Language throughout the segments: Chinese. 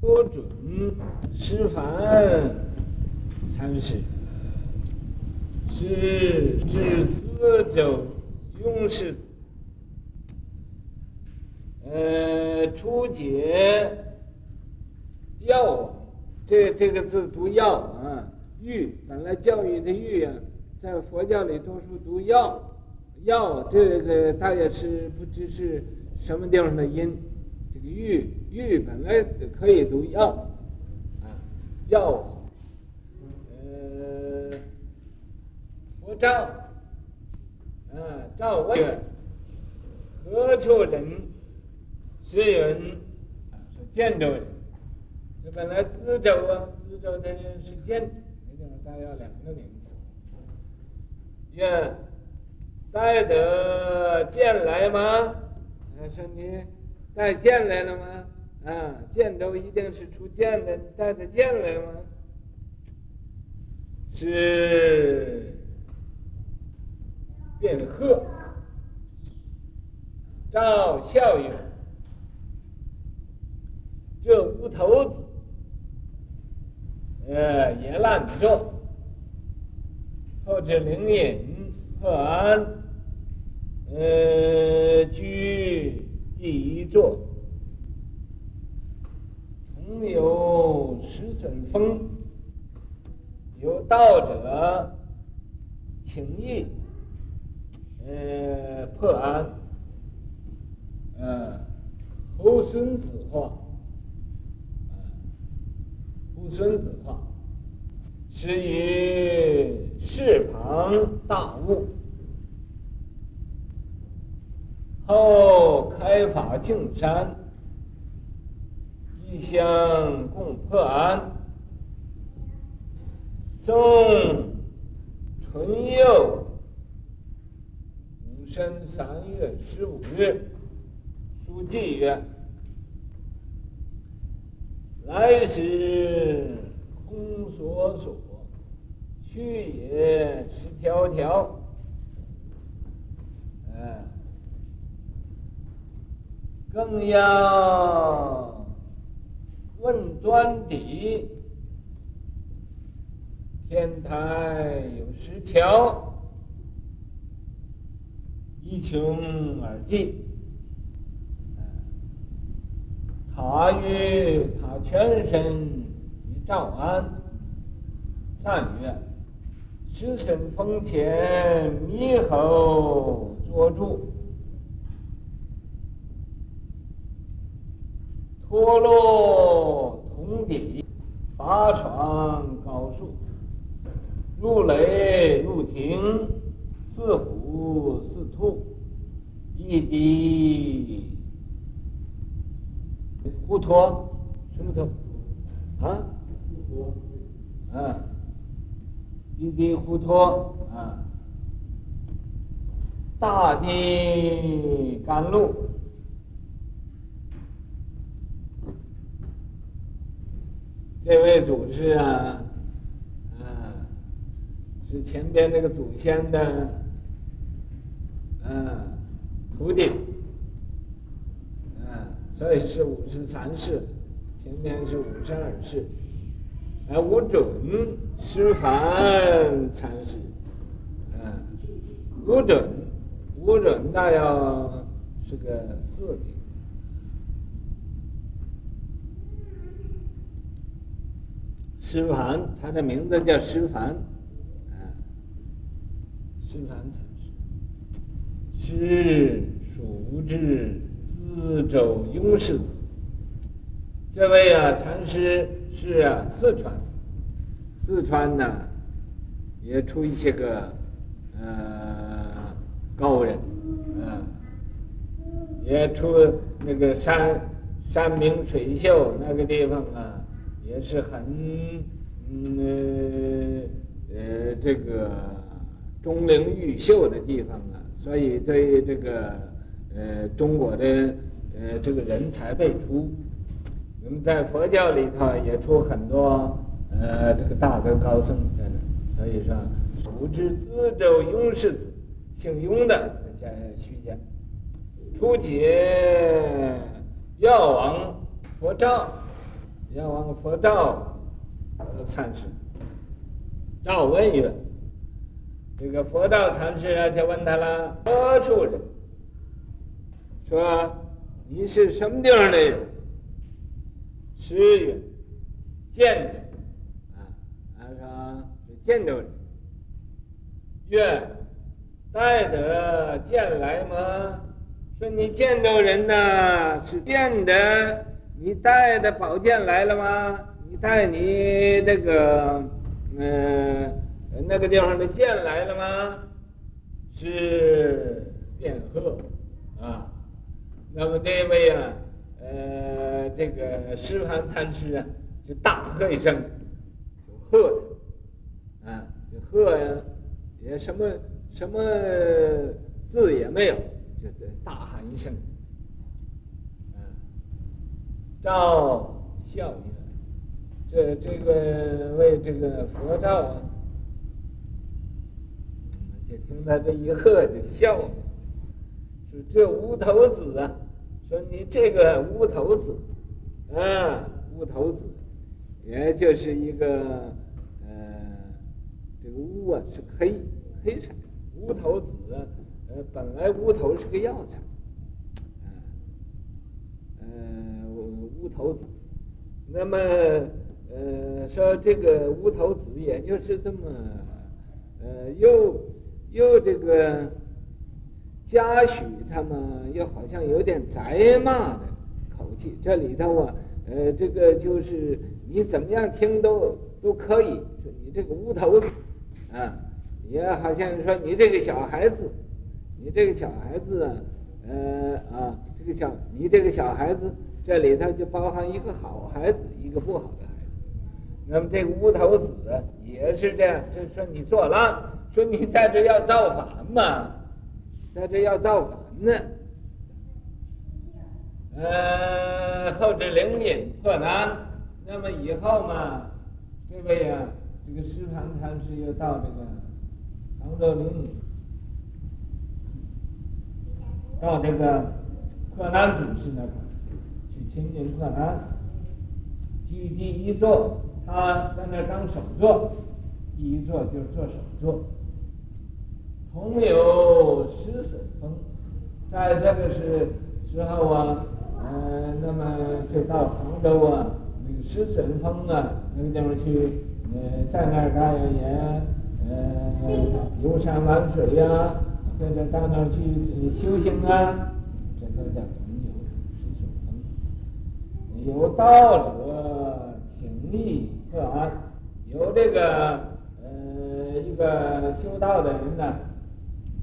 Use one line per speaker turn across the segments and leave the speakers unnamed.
不准师范禅师，是至四州永世子，呃，初解药，这这个字读药啊，育本来教育的育啊，在佛教里多数读药，药这个大约是不知是什么地方的音。这个玉玉本来可以读药，啊，药，呃，佛照，啊，照问，何处人？是人，是建州人。这本来淄州啊，淄州的人是建，那地方带有两个名字。愿带得剑来吗？啊，说你。带剑来了吗？啊，剑州一定是出剑的，带着剑来吗？是便喝，照笑曰：“这无头子，呃，也懒着，后至灵隐破安，呃，居。”第一座，从有石笋峰，有道者请益，呃，破庵，呃，后孙子话，后孙子话，是于室旁大悟。后开法净山，异香共破庵。宋淳佑戊申三月十五日，书记曰：“来时空索索，去也赤条条。”哎。更要问端底，天台有石桥，一穷而尽。他与他全身于照庵，赞曰：“石笋峰前猕猴捉住。”脱落铜底，八床高树，入雷入庭，似虎似兔，一滴糊涂，什么头？啊？啊，一滴糊涂啊，大地甘露。这位祖师啊，啊，是前边那个祖先的，嗯、啊，徒弟，啊，所以是五十三世，前边是五十二世，啊，无准师范禅师，啊，无准，无准大要是个四名。师凡，他的名字叫师凡，啊，师凡禅师，是蜀至淄州永世子。这位啊，禅师是，四川，四川呢，也出一些个呃高人，啊，也出那个山山明水秀那个地方啊。也是很，嗯呃这个钟灵毓秀的地方啊，所以对这个呃中国的呃这个人才辈出。那么在佛教里头也出很多呃这个大德高僧在那，所以说蜀至淄州永世子，姓雍的在须江，初解药王佛照。要往佛照禅师，赵问曰：“这个佛道禅师啊，就问他了，何处人？说你是什么地方的人？师曰：建州。啊，他说是建州人。曰：带得剑来吗？说你建州人呢，是变的。”你带的宝剑来了吗？你带你这个，嗯、那个地方的剑来了吗？是卞贺啊。那么这位啊，呃，这个师范参师啊，就大喝一声，就喝他，啊，就喝呀，也什么什么字也没有，就大喊一声。照笑曰：“这这个为这个佛照啊，就听他这一喝就笑了，说这无头子啊，说你这个无头子，啊，无头子，也就是一个呃，这个乌啊是黑黑色，无头子，呃，本来乌头是个药材嗯。”头子，那么呃说这个乌头子也就是这么呃又又这个嘉许他们又好像有点责骂的口气，这里头啊呃这个就是你怎么样听都都可以，说你这个乌头子啊，也好像说你这个小孩子，你这个小孩子啊呃啊这个小你这个小孩子。这里头就包含一个好孩子，一个不好的孩子。那么这个乌头子也是这样，就说你作乱，说你在这要造反嘛，在这要造反呢。呃，后至灵隐破难，那么以后嘛，这位呀、啊，这个师盘禅师又到这个杭州灵隐，到这个破难祖师那块。清净破难，居第一座，他在那当首座，第一座就是做首座。同有石笋峰，在这个是时候啊，呃，那么就到杭州啊，那个石笋峰啊，那个地方去，呃，在那儿他也呃游山玩水呀、啊，或者到那儿去修行啊，这都叫。有道者请益破安，有这个呃一个修道的人呢，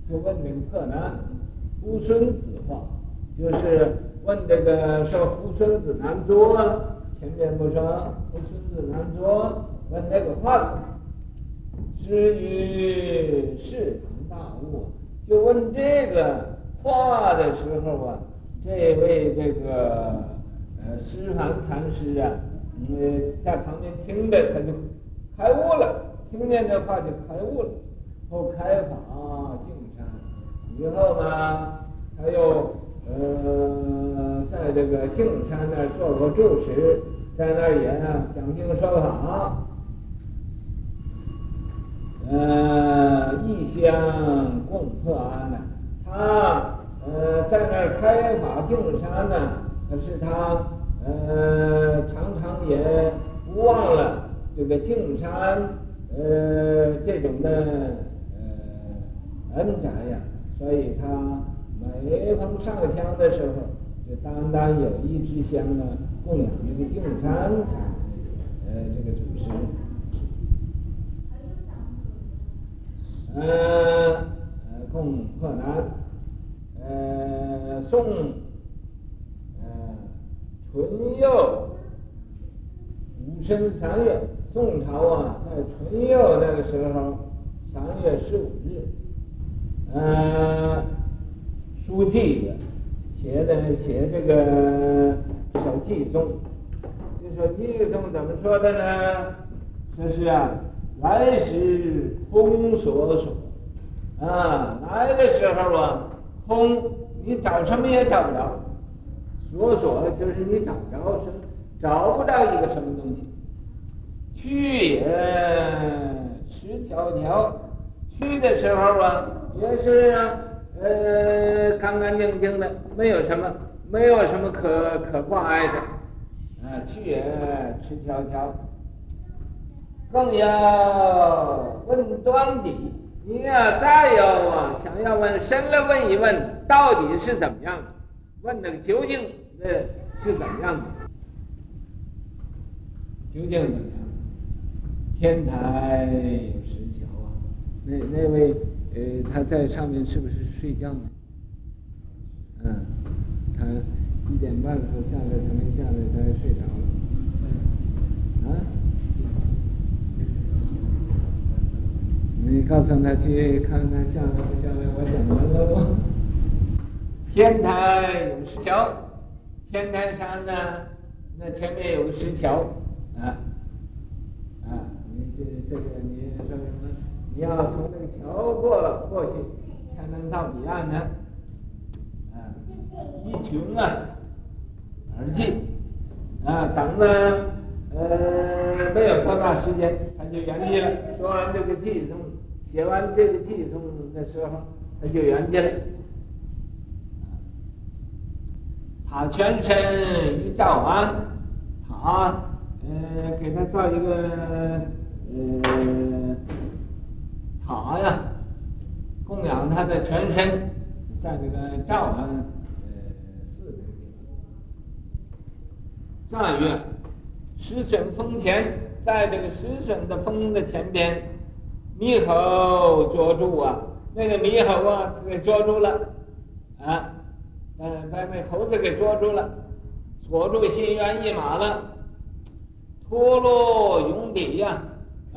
就问这个破难，夫孙子话，就是问这个说夫孙子难作，前面不说夫孙子难作，问那个话，至于释堂大悟，就问这个话的时候啊，这位这个。呃，师范禅师啊，嗯，在旁边听着，他就开悟了。听见这话就开悟了。后开法净山，以后呢，他又呃，在这个净山那儿做过住持，在那儿也呢讲经说法。呃，异香净山，呃，这种的呃恩泽呀，所以他每逢上香的时候，就单单有一支香啊，供养这个净山才呃这个祖师，呃呃供破难，呃送。淳佑五生三月，宋朝啊，在淳佑那个时候，三月十五日，呃，书记写的写这个这首偈颂，这首偈颂怎么说的呢？说是啊，来时空索索，啊，来的时候啊，空，你找什么也找不着。索索就是你找不着什么，找不着一个什么东西。去也赤条条，去的时候啊，也是啊，呃，干干净净的，没有什么，没有什么可可挂碍的，啊，去也赤条条。更要问端底，你要再要啊，想要问深了问一问，到底是怎么样？问那个究竟呃是怎么样的？究竟怎么样？天台有石桥啊，那那位呃，他在上面是不是睡觉呢？嗯，他一点半的时候下来，他没下来，他睡着了。啊？你告诉他去看看下来不下来，我讲完了吗？天台有石桥，天台山呢，那前面有个石桥啊。这个你说什么？你要从这个桥过过去，才能到彼岸呢。啊，一穷啊而尽，啊，等了呃没有多大时间，他就圆寂了。说完这个偈颂，写完这个偈颂的时候，他就圆寂了。他全身一照完，他呃给他造一个。呃，塔呀，供养他的全身，在这个赵安呃寺这个地方。藏曰：石笋峰前，在这个石笋的峰的前边，猕猴捉住啊，那个猕猴啊，给捉住了，啊，把把那猴子给捉住了，锁住心猿意马了，脱落甬底呀。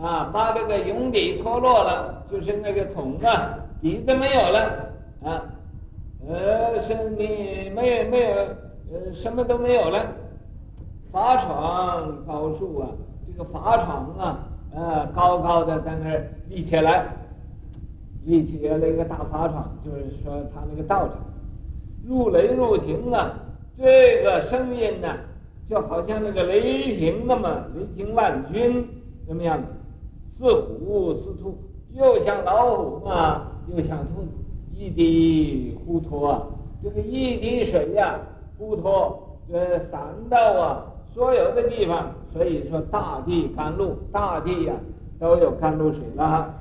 啊，把这个甬底脱落了，就是那个桶啊，底子没有了，啊，呃，生命没有没有，呃，什么都没有了。法幢高树啊，这个法幢啊，呃，高高的在那儿立起来，立起了一个大法幢，就是说他那个道场，入雷入霆啊，这个声音呢，就好像那个雷霆那么雷霆万钧，怎么样？似虎似兔，又像老虎嘛，又像兔子，一滴糊涂啊！这个一滴水呀、啊，沪脱，呃，散到啊所有的地方，所以说大地甘露，大地呀、都有甘露水了。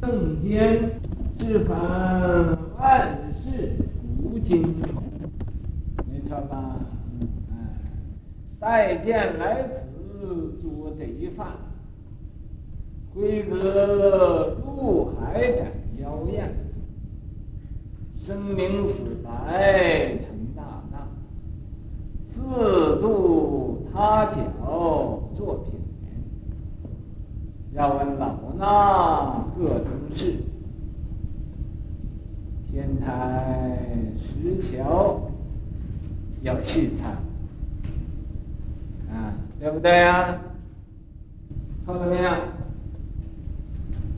正间是凡万事无尽，没错吧？再见来此做贼犯，挥戈入海斩妖艳，生明死白成大难，自度他脚作品言。要问老衲各中事，天台石桥要细参。对不对呀？错了没有？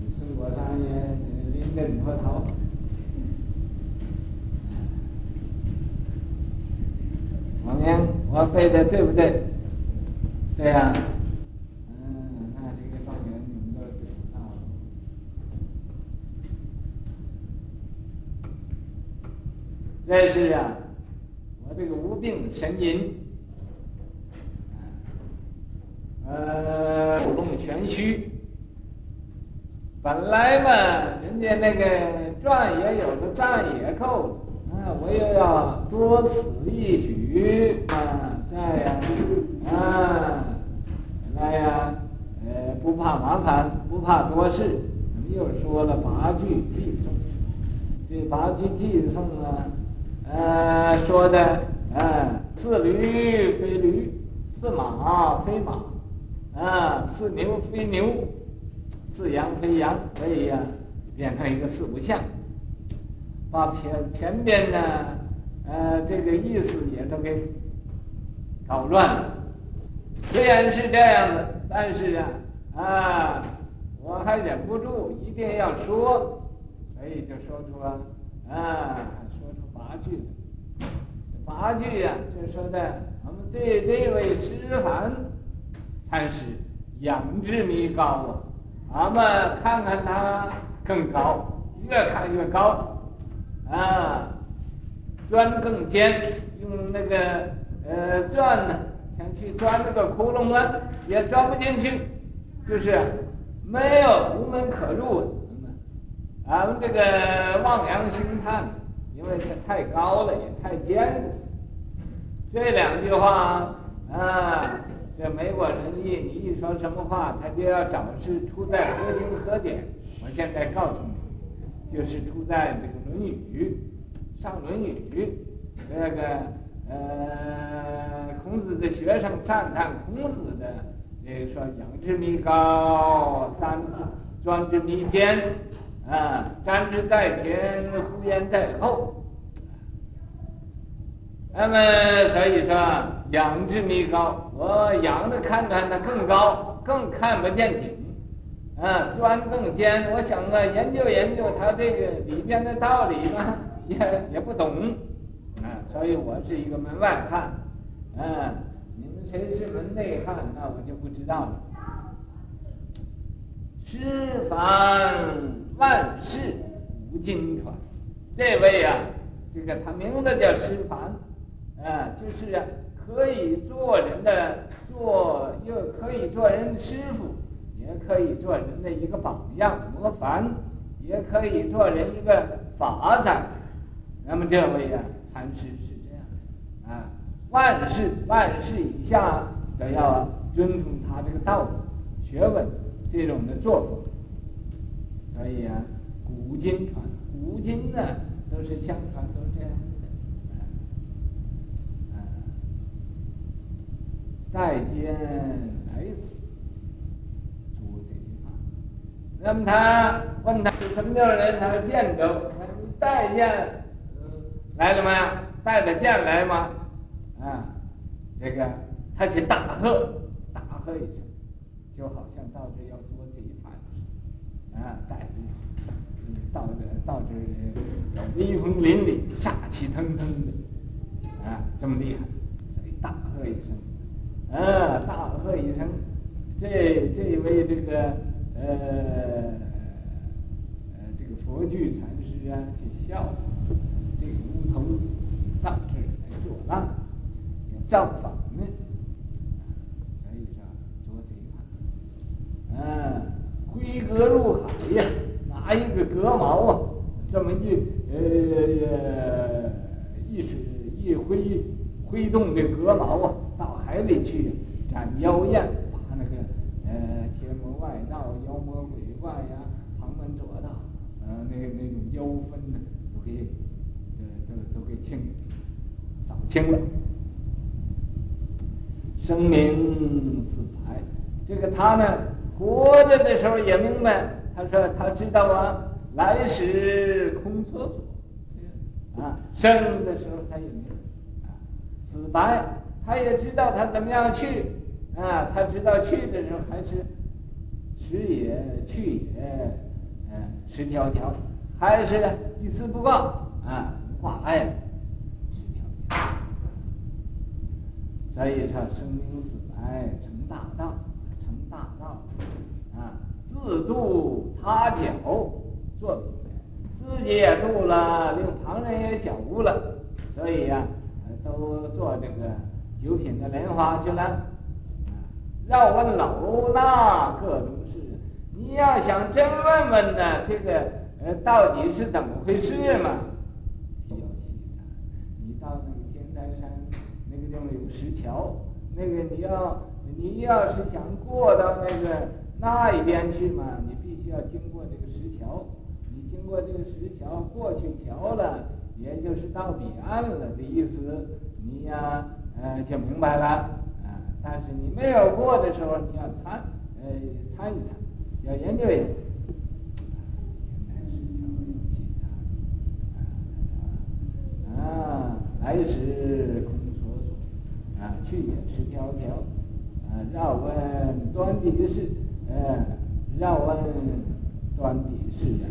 你生活上也临阵脱逃。王明，我背的对不对？对呀。嗯，那这个状元你们都知道了。这是啊，我这个无病呻吟。呃，故弄玄虚。本来嘛，人家那个传也有个赞也扣，啊，我又要多此一举啊，在呀，啊，本来呀，呃，不怕麻烦，不怕多事，又说了八句寄送？这八句寄送啊，呃，说的，啊，似驴非驴，似马非马。啊，似牛非牛，似羊非羊，所以呀，变成一个四不像，把前前边呢，呃，这个意思也都给搞乱了。虽然是这样子，但是啊，啊，我还忍不住一定要说，所以就说出啊，啊，说出八句八。句呀，就说的我们对这位师范禅师仰之弥高啊，我们看看他更高，越看越高啊，钻更尖，用那个呃钻呢，想去钻那个窟窿啊，也钻不进去，就是没有无门可入。俺们这个望洋兴叹，因为这太高了，也太尖了。这两句话啊，这美国人一你一说什么话，他就要找是出在何经何典。我现在告诉你，就是出在这个《论语》上《论语》这个呃，孔子的学生赞叹孔子的，这个说仰之弥高，钻钻之弥坚。啊，瞻之在前，呼延在后。那么所以说，仰之弥高，我仰着看看它更高，更看不见顶。啊，钻更尖，我想啊，研究研究它这个里边的道理嘛，也也不懂。啊，所以我是一个门外汉。啊，你们谁是门内汉，那我就不知道了。师凡。万世古今传，这位呀、啊，这个他名字叫师凡，啊，就是啊，可以做人的做，又可以做人的师傅，也可以做人的一个榜样模范，也可以做人一个法载。那么这位、啊，禅师是这样，啊，万世万世以下都要遵从他这个道理学问这种的作风。所以啊，古今传，古今呢都是相传，都是这样的。啊，待见来此，诸贼犯。那么他问他是什么样的人？他说见着，你带见来了吗？带着剑来吗？啊，这个他去大喝，大喝一声，就好像到这要捉贼犯。啊，带着到这到这威风凛凛、杀气腾腾的，啊，这么厉害，所以大喝一声，啊，大喝一声，这这位这个呃呃这个佛具禅师啊，就笑了，这个乌头子到这儿来作乱，要造反呢，所以说捉贼犯，啊。挥戈入海呀，拿一个戈矛啊，这么一呃一使一挥挥动这戈矛啊，海里去斩妖艳，把那个呃天魔外道、妖魔鬼怪呀、旁门左道，呃那个那种妖氛呢，都给呃都都给清扫清了。声明死白，这个他呢。活着的时候也明白，他说他知道啊，来时空厕所，啊，生的时候他也明白，啊，死白他也知道他怎么样去，啊，他知道去的时候还是迟也去也，嗯，赤条条，还是一丝不挂，啊，挂碍，赤条条，所以说生名死来成大道。成大道啊，自度他脚做，自己也度了，令旁人也觉悟了，所以呀、都做这个九品的莲花去了。啊，要问老衲各种事，你要想真问问呢，这个呃到底是怎么回事嘛？需要细查。你到那个天台山那个地方有石桥，那个你要。你要是想过到那个那一边去嘛，你必须要经过这个石桥。你经过这个石桥，过去桥了，也就是到彼岸了的意思。你呀，那，就明白了啊。但是你没有过的时候，你要参，呃，参一参，要研究研究。啊，来时空厕所，啊，去也迢迢。啊。绕问端地事，呃，绕问端地事啊，